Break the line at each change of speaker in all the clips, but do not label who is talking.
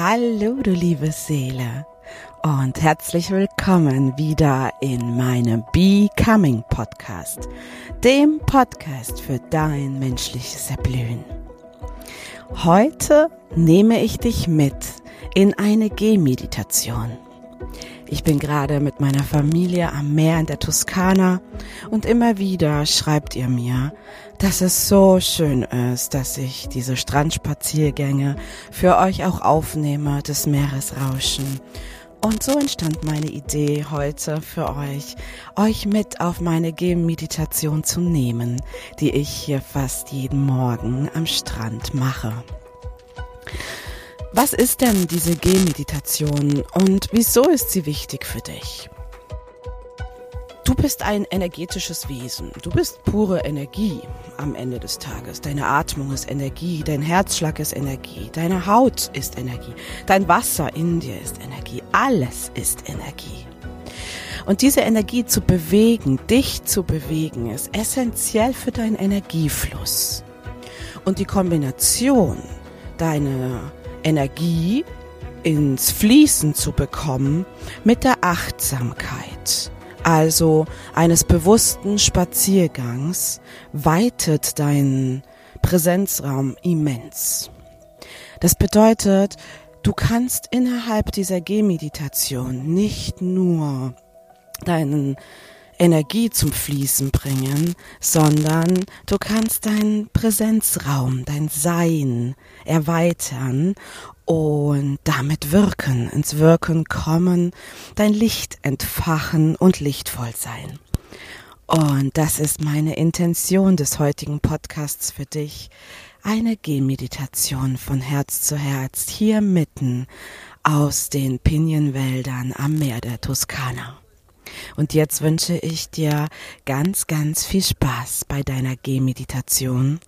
Hallo, du liebe Seele und herzlich willkommen wieder in meinem Becoming Podcast, dem Podcast für dein menschliches Erblühen. Heute nehme ich dich mit in eine Gehmeditation. Ich bin gerade mit meiner Familie am Meer in der Toskana und immer wieder schreibt ihr mir, dass es so schön ist, dass ich diese Strandspaziergänge für euch auch aufnehme, das Meeresrauschen. Und so entstand meine Idee heute für euch, euch mit auf meine Gehmeditation zu nehmen, die ich hier fast jeden Morgen am Strand mache. Was ist denn diese Gehmeditation und wieso ist sie wichtig für dich? Du bist ein energetisches Wesen. Du bist pure Energie am Ende des Tages. Deine Atmung ist Energie, dein Herzschlag ist Energie, deine Haut ist Energie, dein Wasser in dir ist Energie. Alles ist Energie. Und diese Energie zu bewegen, dich zu bewegen, ist essentiell für deinen Energiefluss. Und die Kombination deiner Energie ins Fließen zu bekommen mit der Achtsamkeit, also eines bewussten Spaziergangs, weitet deinen Präsenzraum immens. Das bedeutet, du kannst innerhalb dieser Gehmeditation nicht nur deinen Energie zum Fließen bringen, sondern du kannst deinen Präsenzraum, dein Sein erweitern und damit wirken, ins Wirken kommen, dein Licht entfachen und lichtvoll sein. Und das ist meine Intention des heutigen Podcasts für dich. Eine Gehmeditation von Herz zu Herz hier mitten aus den Pinienwäldern am Meer der Toskana. Und jetzt wünsche ich dir ganz, ganz viel Spaß bei deiner Gehmeditation.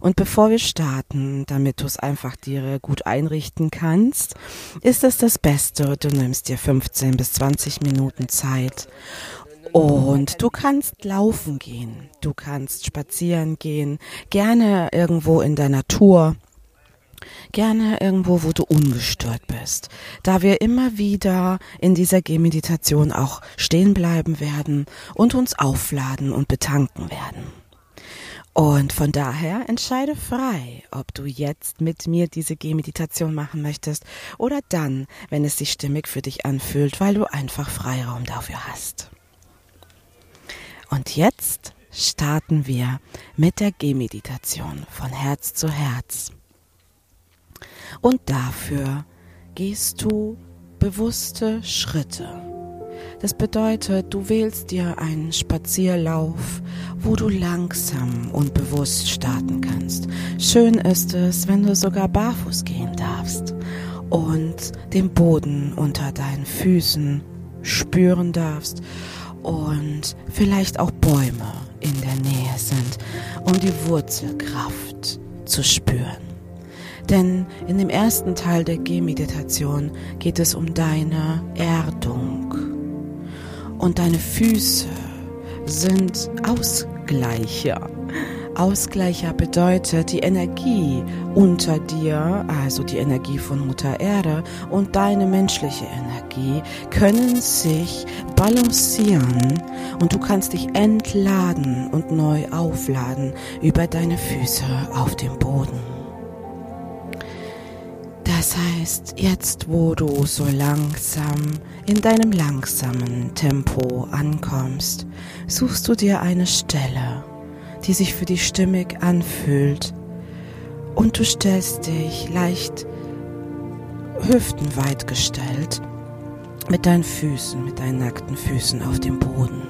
Und bevor wir starten, damit du es einfach dir gut einrichten kannst, ist es das Beste, du nimmst dir 15 bis 20 Minuten Zeit und du kannst laufen gehen, du kannst spazieren gehen, gerne irgendwo in der Natur. Gerne irgendwo, wo du ungestört bist. Da wir immer wieder in dieser Gehmeditation auch stehen bleiben werden und uns aufladen und betanken werden. Und von daher entscheide frei, ob du jetzt mit mir diese Gehmeditation machen möchtest oder dann, wenn es sich stimmig für dich anfühlt, weil du einfach Freiraum dafür hast. Und jetzt starten wir mit der Gehmeditation von Herz zu Herz. Und dafür gehst du bewusste Schritte. Das bedeutet, du wählst dir einen Spazierlauf, wo du langsam und bewusst starten kannst. Schön ist es, wenn du sogar barfuß gehen darfst und den Boden unter deinen Füßen spüren darfst und vielleicht auch Bäume in der Nähe sind, um die Wurzelkraft zu spüren. Denn in dem ersten Teil der Gehmeditation geht es um deine Erdung. Und deine Füße sind Ausgleicher. Ausgleicher bedeutet, die Energie unter dir, also die Energie von Mutter Erde und deine menschliche Energie können sich balancieren und du kannst dich entladen und neu aufladen über deine Füße auf dem Boden. Das heißt, jetzt wo du so langsam in deinem langsamen Tempo ankommst, suchst du dir eine Stelle, die sich für dich stimmig anfühlt und du stellst dich leicht hüftenweit gestellt mit deinen Füßen, mit deinen nackten Füßen auf dem Boden.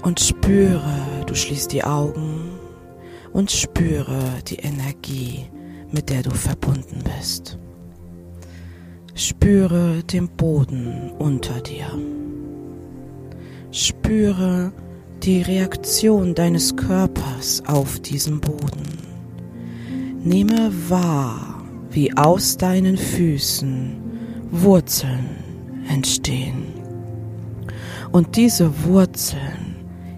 Und spüre, du schließt die Augen und spüre die Energie, mit der du verbunden bist. Spüre den Boden unter dir. Spüre die Reaktion deines Körpers auf diesen Boden. Nehme wahr, wie aus deinen Füßen Wurzeln entstehen. Und diese Wurzeln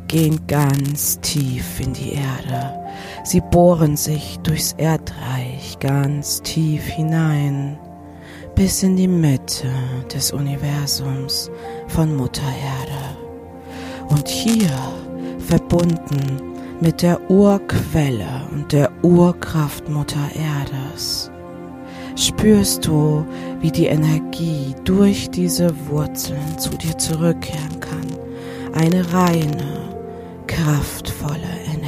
gehen ganz tief in die Erde Sie bohren sich durchs Erdreich ganz tief hinein, bis in die Mitte des Universums von Mutter Erde. Und hier, verbunden mit der Urquelle und der Urkraft Mutter Erdes, spürst du, wie die Energie durch diese Wurzeln zu dir zurückkehren kann. Eine reine, kraftvolle Energie,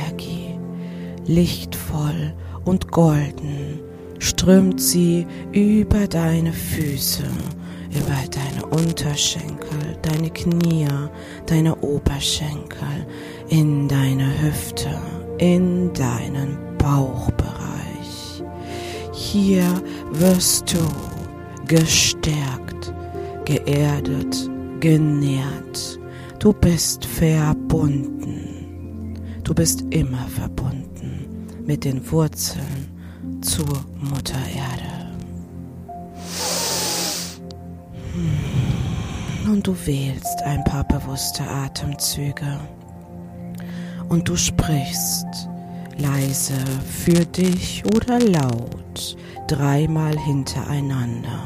lichtvoll und golden, strömt sie über deine Füße, über deine Unterschenkel, deine Knie, deine Oberschenkel, in deine Hüfte, in deinen Bauchbereich. Hier wirst du gestärkt, geerdet, genährt. Du bist verbunden. Du bist immer verbunden mit den Wurzeln zur Mutter Erde. Hm. Und du wählst ein paar bewusste Atemzüge und du sprichst leise für dich oder laut dreimal hintereinander.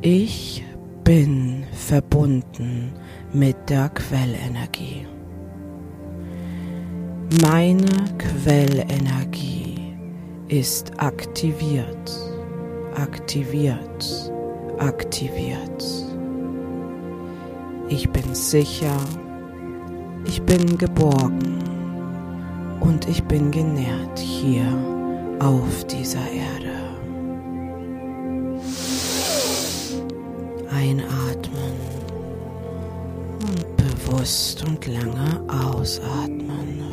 Ich bin verbunden mit der Quellenergie. Meine Quellenergie ist aktiviert, aktiviert, aktiviert. Ich bin sicher, ich bin geborgen und ich bin genährt hier auf dieser Erde. Einatmen und bewusst und lange ausatmen.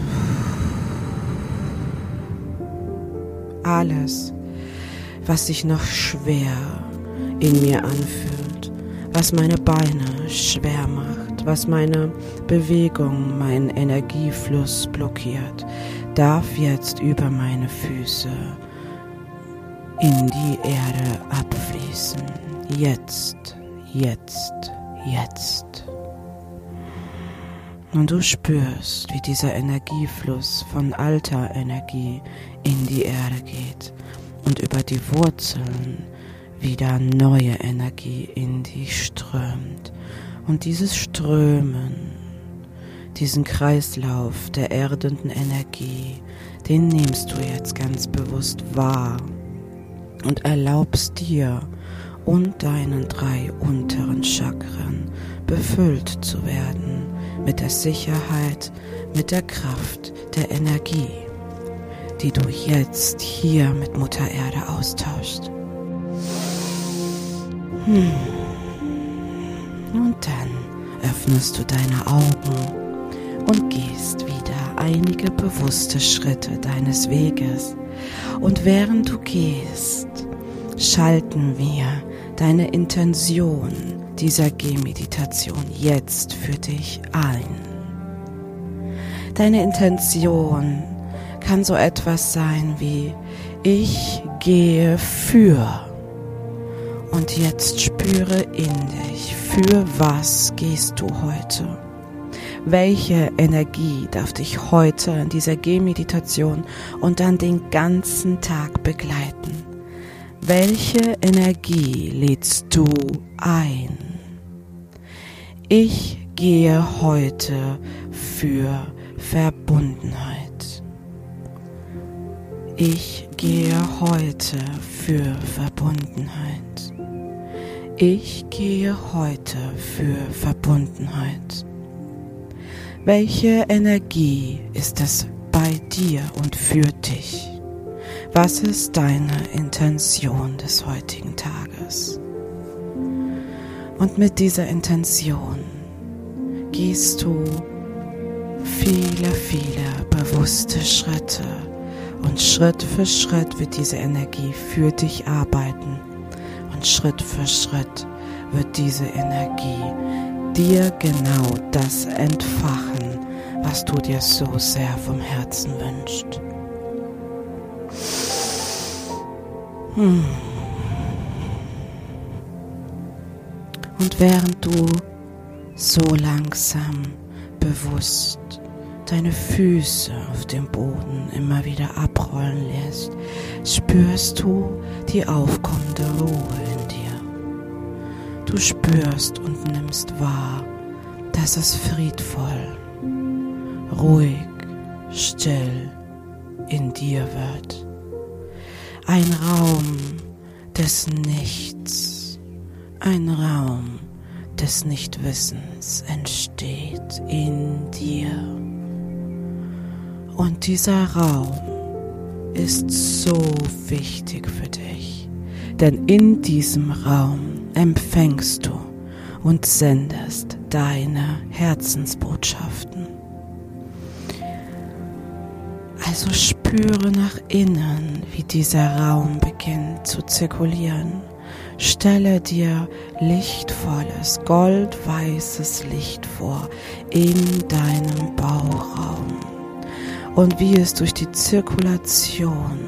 Alles, was sich noch schwer in mir anfühlt, was meine Beine schwer macht, was meine Bewegung, meinen Energiefluss blockiert, darf jetzt über meine Füße in die Erde abfließen. Jetzt, jetzt, jetzt. Und du spürst, wie dieser Energiefluss von alter Energie in die Erde geht und über die Wurzeln wieder neue Energie in dich strömt. Und dieses Strömen, diesen Kreislauf der erdenden Energie, den nimmst du jetzt ganz bewusst wahr und erlaubst dir und deinen drei unteren Chakren befüllt zu werden mit der Sicherheit, mit der Kraft der Energie, die du jetzt hier mit Mutter Erde austauscht. Hm. Und dann öffnest du deine Augen und gehst wieder einige bewusste Schritte deines Weges. Und während du gehst, schalten wir deine Intention dieser Gehmeditation jetzt für dich ein. Deine Intention kann so etwas sein wie ich gehe für und jetzt spüre in dich, für was gehst du heute? Welche Energie darf dich heute in dieser Gehmeditation und dann den ganzen Tag begleiten? Welche Energie lädst du ein? Ich gehe heute für Verbundenheit. Ich gehe heute für Verbundenheit. Ich gehe heute für Verbundenheit. Welche Energie ist es bei dir und für dich? Was ist deine Intention des heutigen Tages? Und mit dieser Intention gehst du viele, viele bewusste Schritte und Schritt für Schritt wird diese Energie für dich arbeiten Schritt für Schritt wird diese Energie dir genau das entfachen, was du dir so sehr vom Herzen wünschst. Hm. Und während du so langsam, bewusst deine Füße auf dem Boden immer wieder abrollen lässt, spürst du die aufkommende Ruhe in dir. Du spürst und nimmst wahr, dass es friedvoll, ruhig, still in dir wird. Ein Raum des Nichts, ein Raum des Nichtwissens entsteht in dir. Und dieser Raum ist so wichtig für dich, denn in diesem Raum empfängst du und sendest deine Herzensbotschaften. Also spüre nach innen, wie dieser Raum beginnt zu zirkulieren. Stelle dir lichtvolles, goldweißes Licht vor in deinem Bauchraum und wie es durch die Zirkulation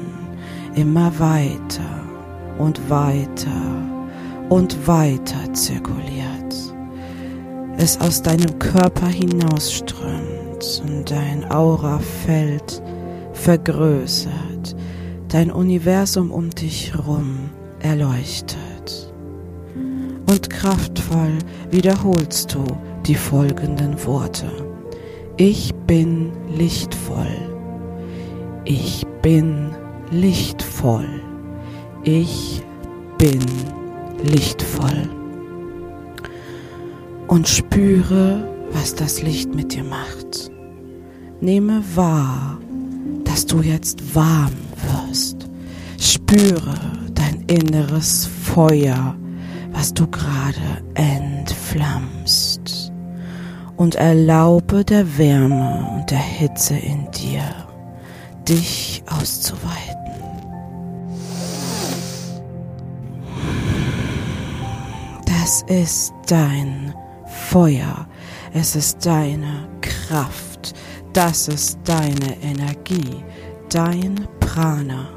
immer weiter und weiter und weiter zirkuliert. Es aus deinem Körper hinausströmt und dein Aurafeld vergrößert, dein Universum um dich herum erleuchtet. Und kraftvoll wiederholst du die folgenden Worte. Ich bin lichtvoll. Ich bin lichtvoll. Ich bin lichtvoll. Und spüre, was das Licht mit dir macht. Nehme wahr, dass du jetzt warm wirst. Spüre dein inneres Feuer, was du gerade entflammst und erlaube der Wärme und der Hitze in dir, dich auszuweiten. Das ist dein Feuer, es ist deine Kraft, das ist deine Energie, dein Prana.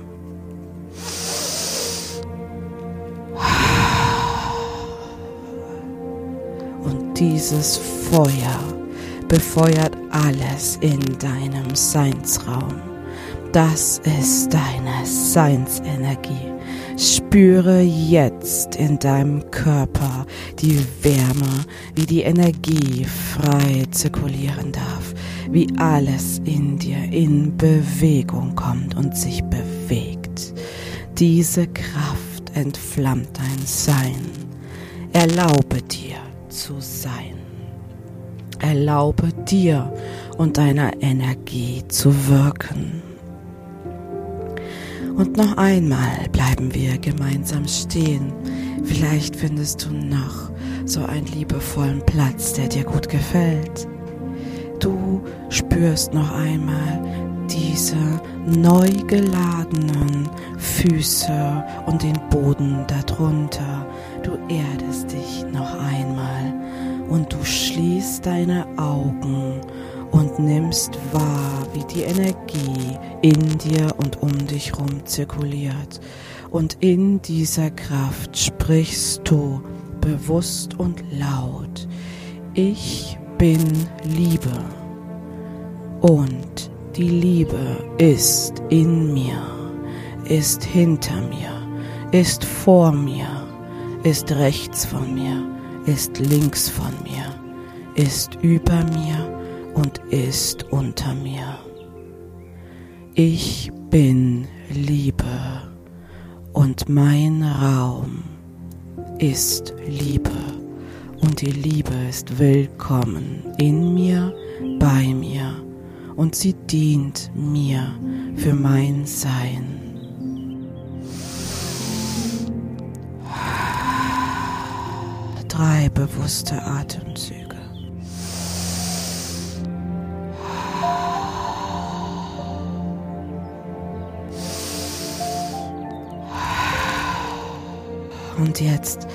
Und dieses Feuer befeuert alles in deinem Seinsraum. Das ist deine Seinsenergie. Spüre jetzt in deinem Körper die Wärme, wie die Energie frei zirkulieren darf, wie alles in dir in Bewegung kommt und sich bewegt. Diese Kraft entflammt dein Sein. Erlaube dir zu sein. Erlaube dir und deiner Energie zu wirken. Und noch einmal bleiben wir gemeinsam stehen. Vielleicht findest du noch so einen liebevollen Platz, der dir gut gefällt. Du spürst noch einmal diese neu geladenen Füße und den Boden darunter. Du erdest dich noch einmal und du schließt deine Augen und nimmst wahr, wie die Energie in dir und um dich rum zirkuliert. Und in dieser Kraft sprichst du bewusst und laut, ich bin Liebe und die Liebe ist in mir, ist hinter mir, ist vor mir, ist rechts von mir ist links von mir, ist über mir und ist unter mir. Ich bin Liebe und mein Raum ist Liebe und die Liebe ist willkommen in mir, bei mir und sie dient mir für mein Sein. drei bewusste Atemzüge. Und jetzt,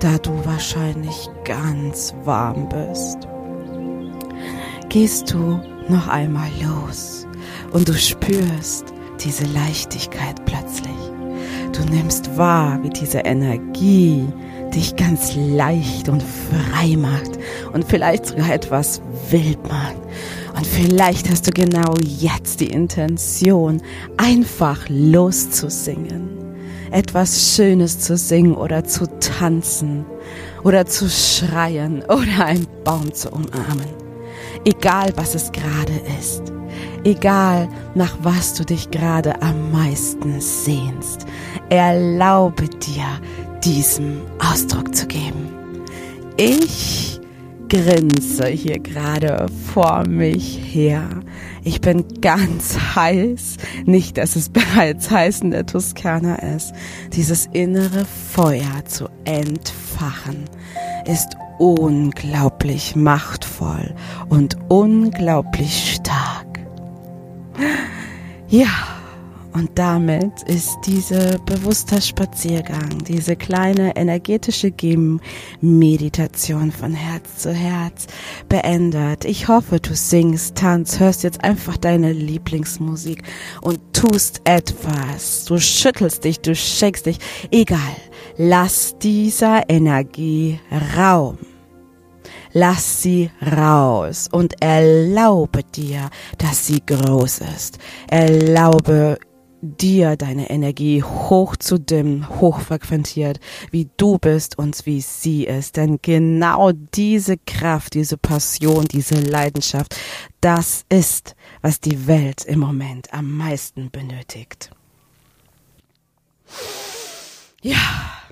da du wahrscheinlich ganz warm bist, gehst du noch einmal los und du spürst diese Leichtigkeit plötzlich. Du nimmst wahr, wie diese Energie dich ganz leicht und frei macht und vielleicht sogar etwas wild macht. Und vielleicht hast du genau jetzt die Intention, einfach loszusingen. Etwas Schönes zu singen oder zu tanzen oder zu schreien oder einen Baum zu umarmen. Egal was es gerade ist. Egal nach was du dich gerade am meisten sehnst. Erlaube dir, diesem Ausdruck zu geben. Ich grinse hier gerade vor mich her. Ich bin ganz heiß. Nicht, dass es bereits heiß in der Toskana ist. Dieses innere Feuer zu entfachen ist unglaublich machtvoll und unglaublich stark. Ja, und damit ist diese bewusster Spaziergang, diese kleine energetische Gem-Meditation von Herz zu Herz beendet. Ich hoffe, du singst, tanzt, hörst jetzt einfach deine Lieblingsmusik und tust etwas. Du schüttelst dich, du shakest dich. Egal. Lass dieser Energie Raum. Lass sie raus und erlaube dir, dass sie groß ist. Erlaube dir deine Energie hoch zu dimmen, hochfrequentiert, wie du bist und wie sie ist. Denn genau diese Kraft, diese Passion, diese Leidenschaft, das ist, was die Welt im Moment am meisten benötigt. Ja.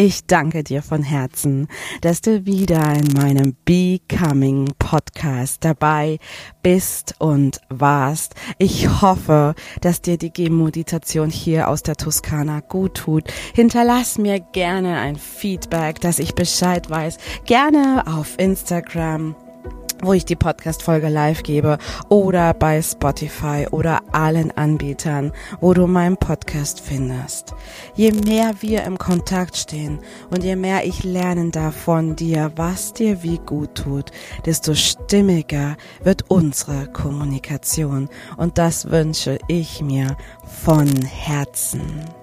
Ich danke dir von Herzen, dass du wieder in meinem Becoming Podcast dabei bist und warst. Ich hoffe, dass dir die Gehmeditation hier aus der Toskana gut tut. Hinterlass mir gerne ein Feedback, dass ich Bescheid weiß. Gerne auf Instagram wo ich die Podcast-Folge live gebe oder bei Spotify oder allen Anbietern, wo du meinen Podcast findest. Je mehr wir im Kontakt stehen und je mehr ich lernen darf von dir, was dir wie gut tut, desto stimmiger wird unsere Kommunikation und das wünsche ich mir von Herzen.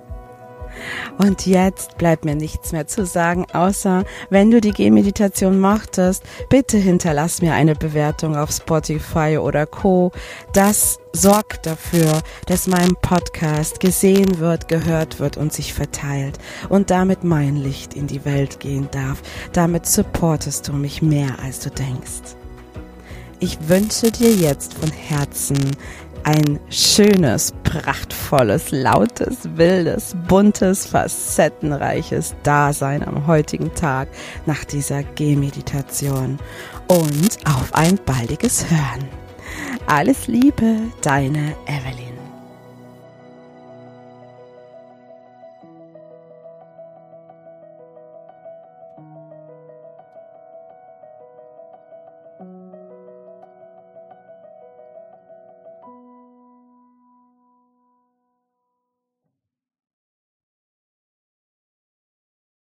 Und jetzt bleibt mir nichts mehr zu sagen, außer wenn du die Gehmeditation mochtest, bitte hinterlass mir eine Bewertung auf Spotify oder Co. Das sorgt dafür, dass mein Podcast gesehen wird, gehört wird und sich verteilt und damit mein Licht in die Welt gehen darf. Damit supportest du mich mehr, als du denkst. Ich wünsche dir jetzt von Herzen ein schönes, prachtvolles, lautes, wildes, buntes, facettenreiches Dasein am heutigen Tag nach dieser Gehmeditation und auf ein baldiges Hören. Alles Liebe, deine Evelyn.